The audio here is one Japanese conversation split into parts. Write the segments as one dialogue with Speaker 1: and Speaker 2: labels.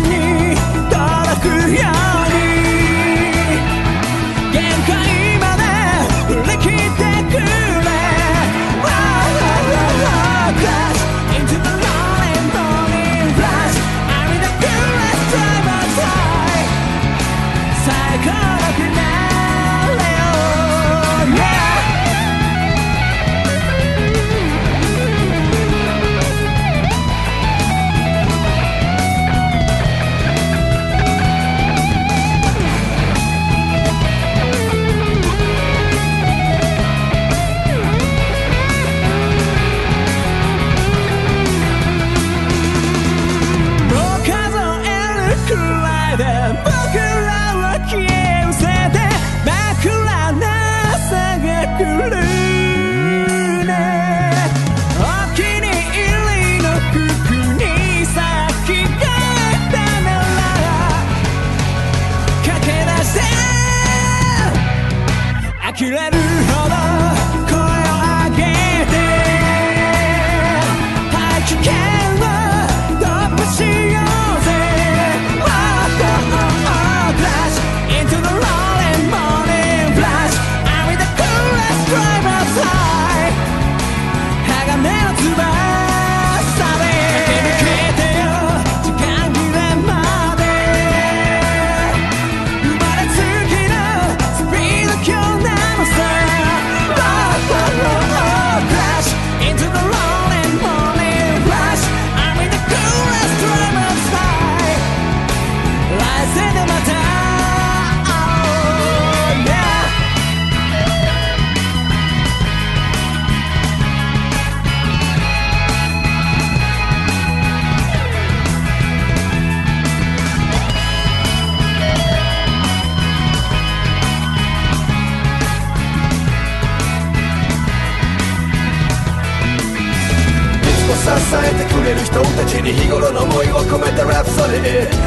Speaker 1: knew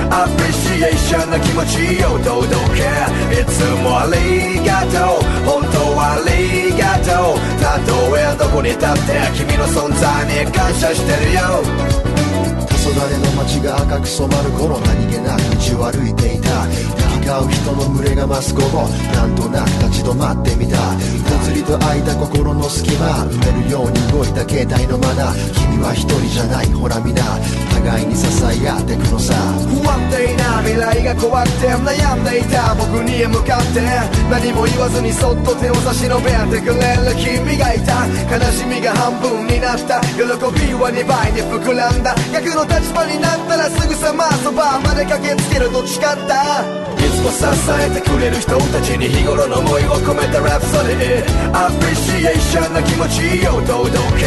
Speaker 1: ア
Speaker 2: プリシエーションな気持ちを届け。いつもありがとう。本当はありがとう。たとえどこに立って君の存在に感謝してるよ。
Speaker 3: 黄昏の街が赤く染まる頃何気なく道を歩いていた。う人の群れが増す午後なんとなく立ち止まってみた。ぽつりと開いた心の隙間。埋めるように動いた携帯のマナー君は一人じゃないほら皆。互いに支え合ってくのさ。
Speaker 2: 不安定な未来が怖くて悩んでいた僕に向かって何も言わずにそっと手を差し伸べてくれる君がいた。悲しみが半分になった。喜びは2倍に膨らんだ。逆の立場になったらすぐさまそばまで駆けつける。と誓ったつも支えてくれる人たちに日頃の思いを込めたラプソディアプリシエーションな気持ちを届け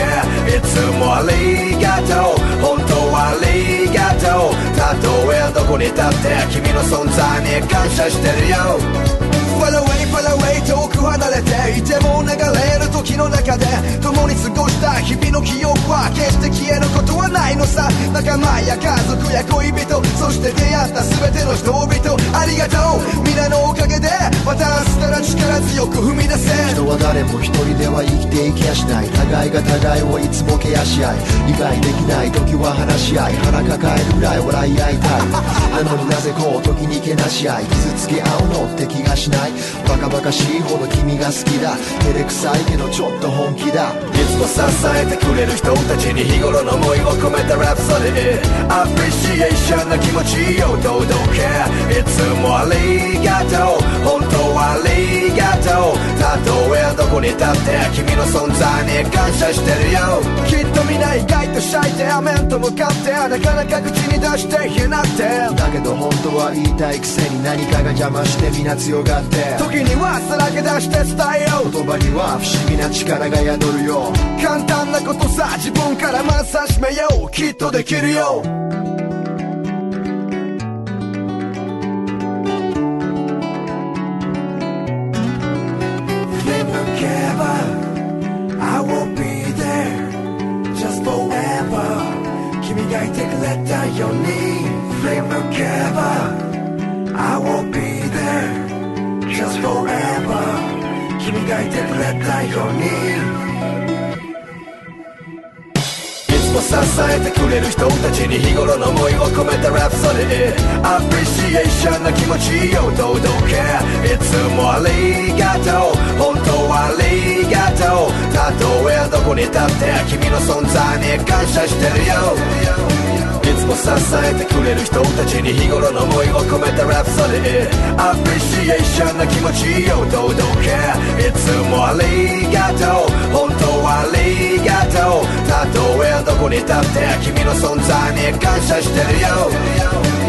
Speaker 2: いつもありがとう。本当はありがとう。たとえどこに立って君の存在に感謝してるよ。Far away, far away 遠く離れていても流れる時の中で共に過ごした日々の記憶は決して消えることはないのさ。仲間や家族や恋人そして出会った全ての人々。ありがとう。皆のおかげで私から力強く踏み出せ。
Speaker 3: 人は誰も一人では生きていきやしない。互いが互いをいつもケアし合い理解できない。時は話し合い。腹抱えるぐらい笑い合いたい。なのになぜこう時にけなし合い。傷つけ合うのって気がしない。バカバカしいほど君が好きだ。照れくさいけどちょっと本気だ。いつも支えてくれる人たちに日頃の思いを込めたラプソディアプリシエーションな気持ちを堂々けいつもありがとう。本当ありがとうたとえどこに立って君の存在に感謝してるよ。きっと皆意外とシャイで面と向かってなかなか口に出して言えなくてだけど本当は言いたいくせに何かが邪魔して皆強がって
Speaker 2: 時にはさらけ出して伝えよう。
Speaker 3: 言葉には不思議な力が宿るよ。
Speaker 2: 簡単なことさ自分からまず始めよう。きっとできるよ。れたように Flame of Keva I will be there just forever. 君がいてくれたように。いつも支えてくれる人たちに日頃の思いを込めたラプソディアプリシエーションな気持ちを堂々けいつもありがとう。本当はありがとう。たとえどこに立って君の存在に感謝してるよ。いつも支えてくれる人たちに日頃の思いを込めたラプソディアプリシエーションな気持ちを届けいつもありがとう本当はありがとうたとえどこに立って君の存在に感謝してるよ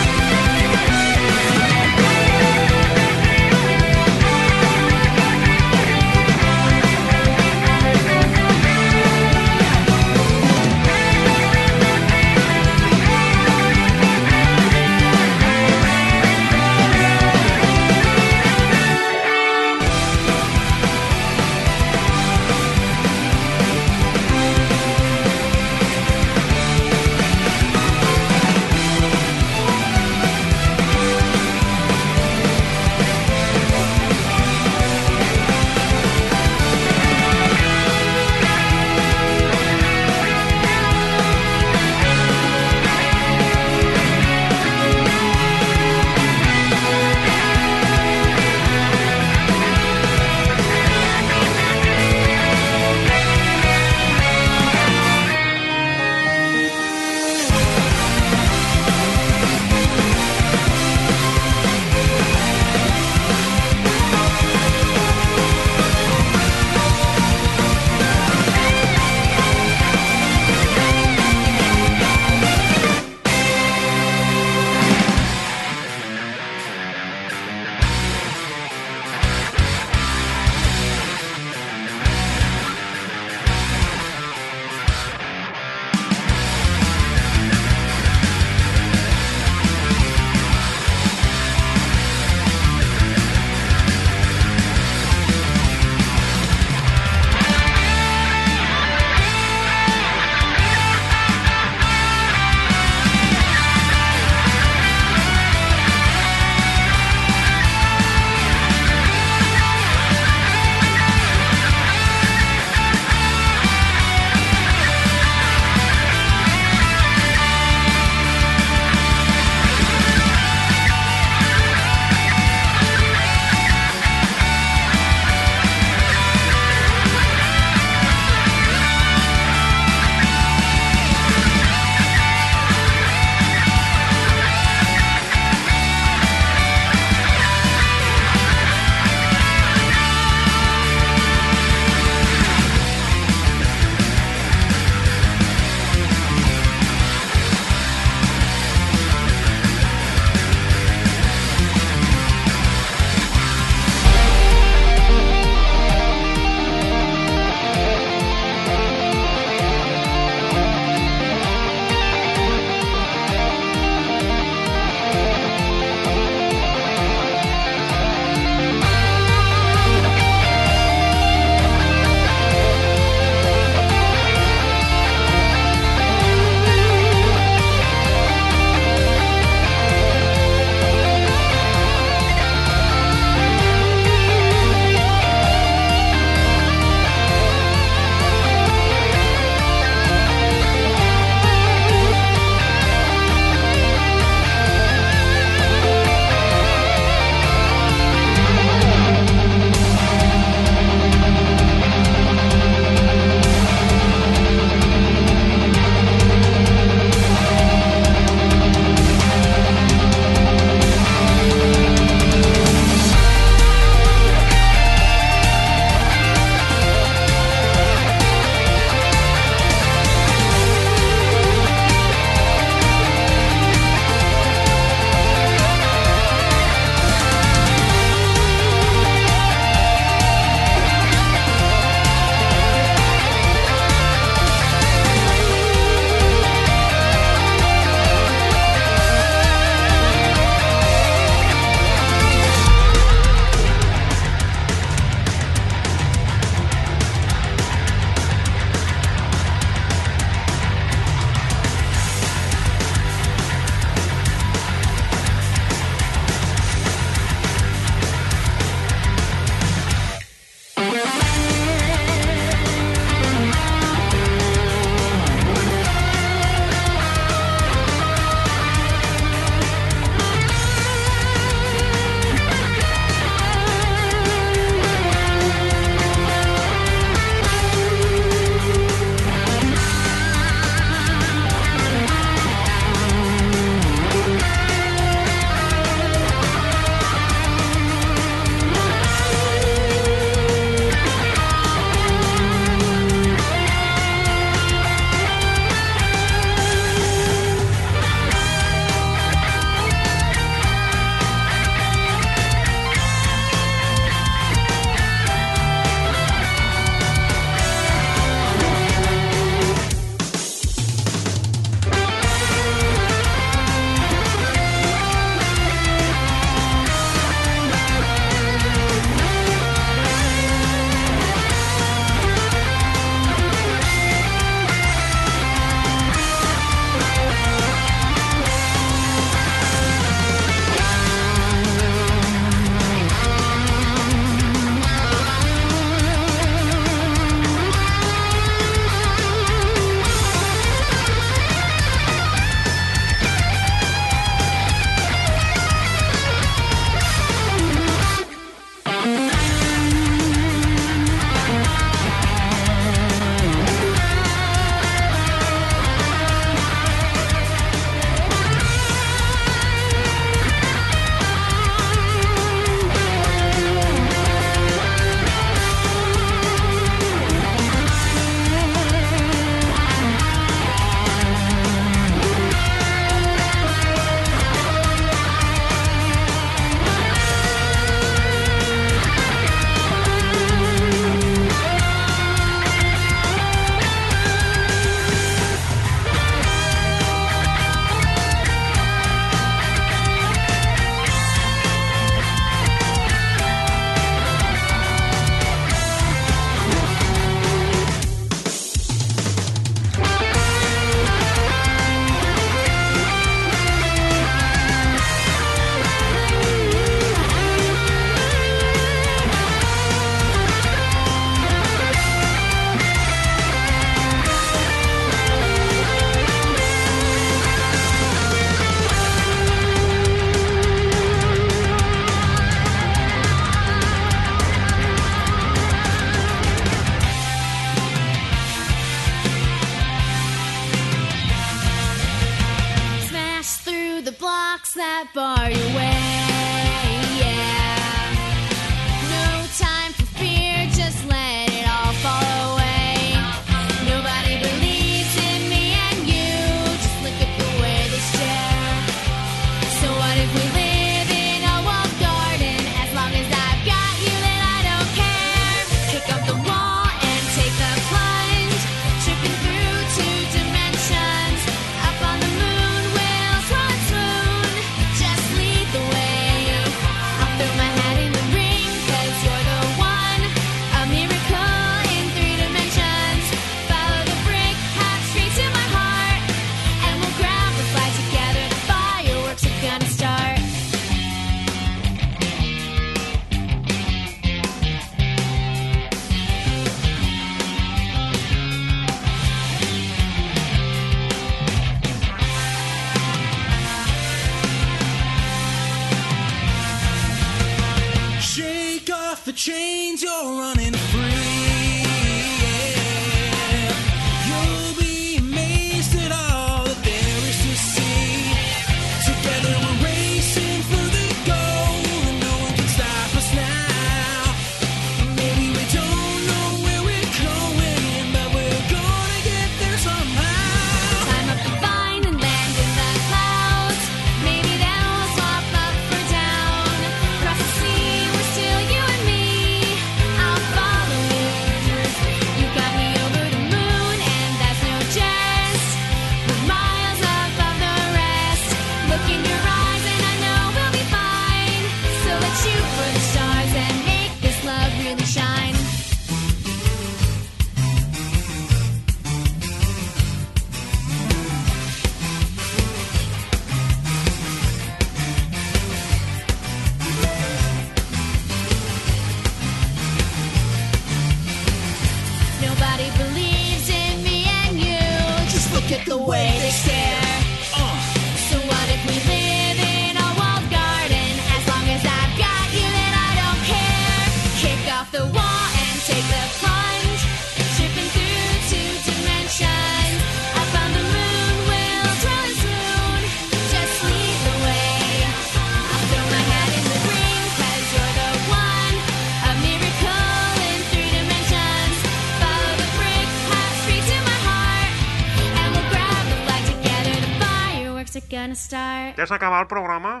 Speaker 4: Ya se acabó el programa.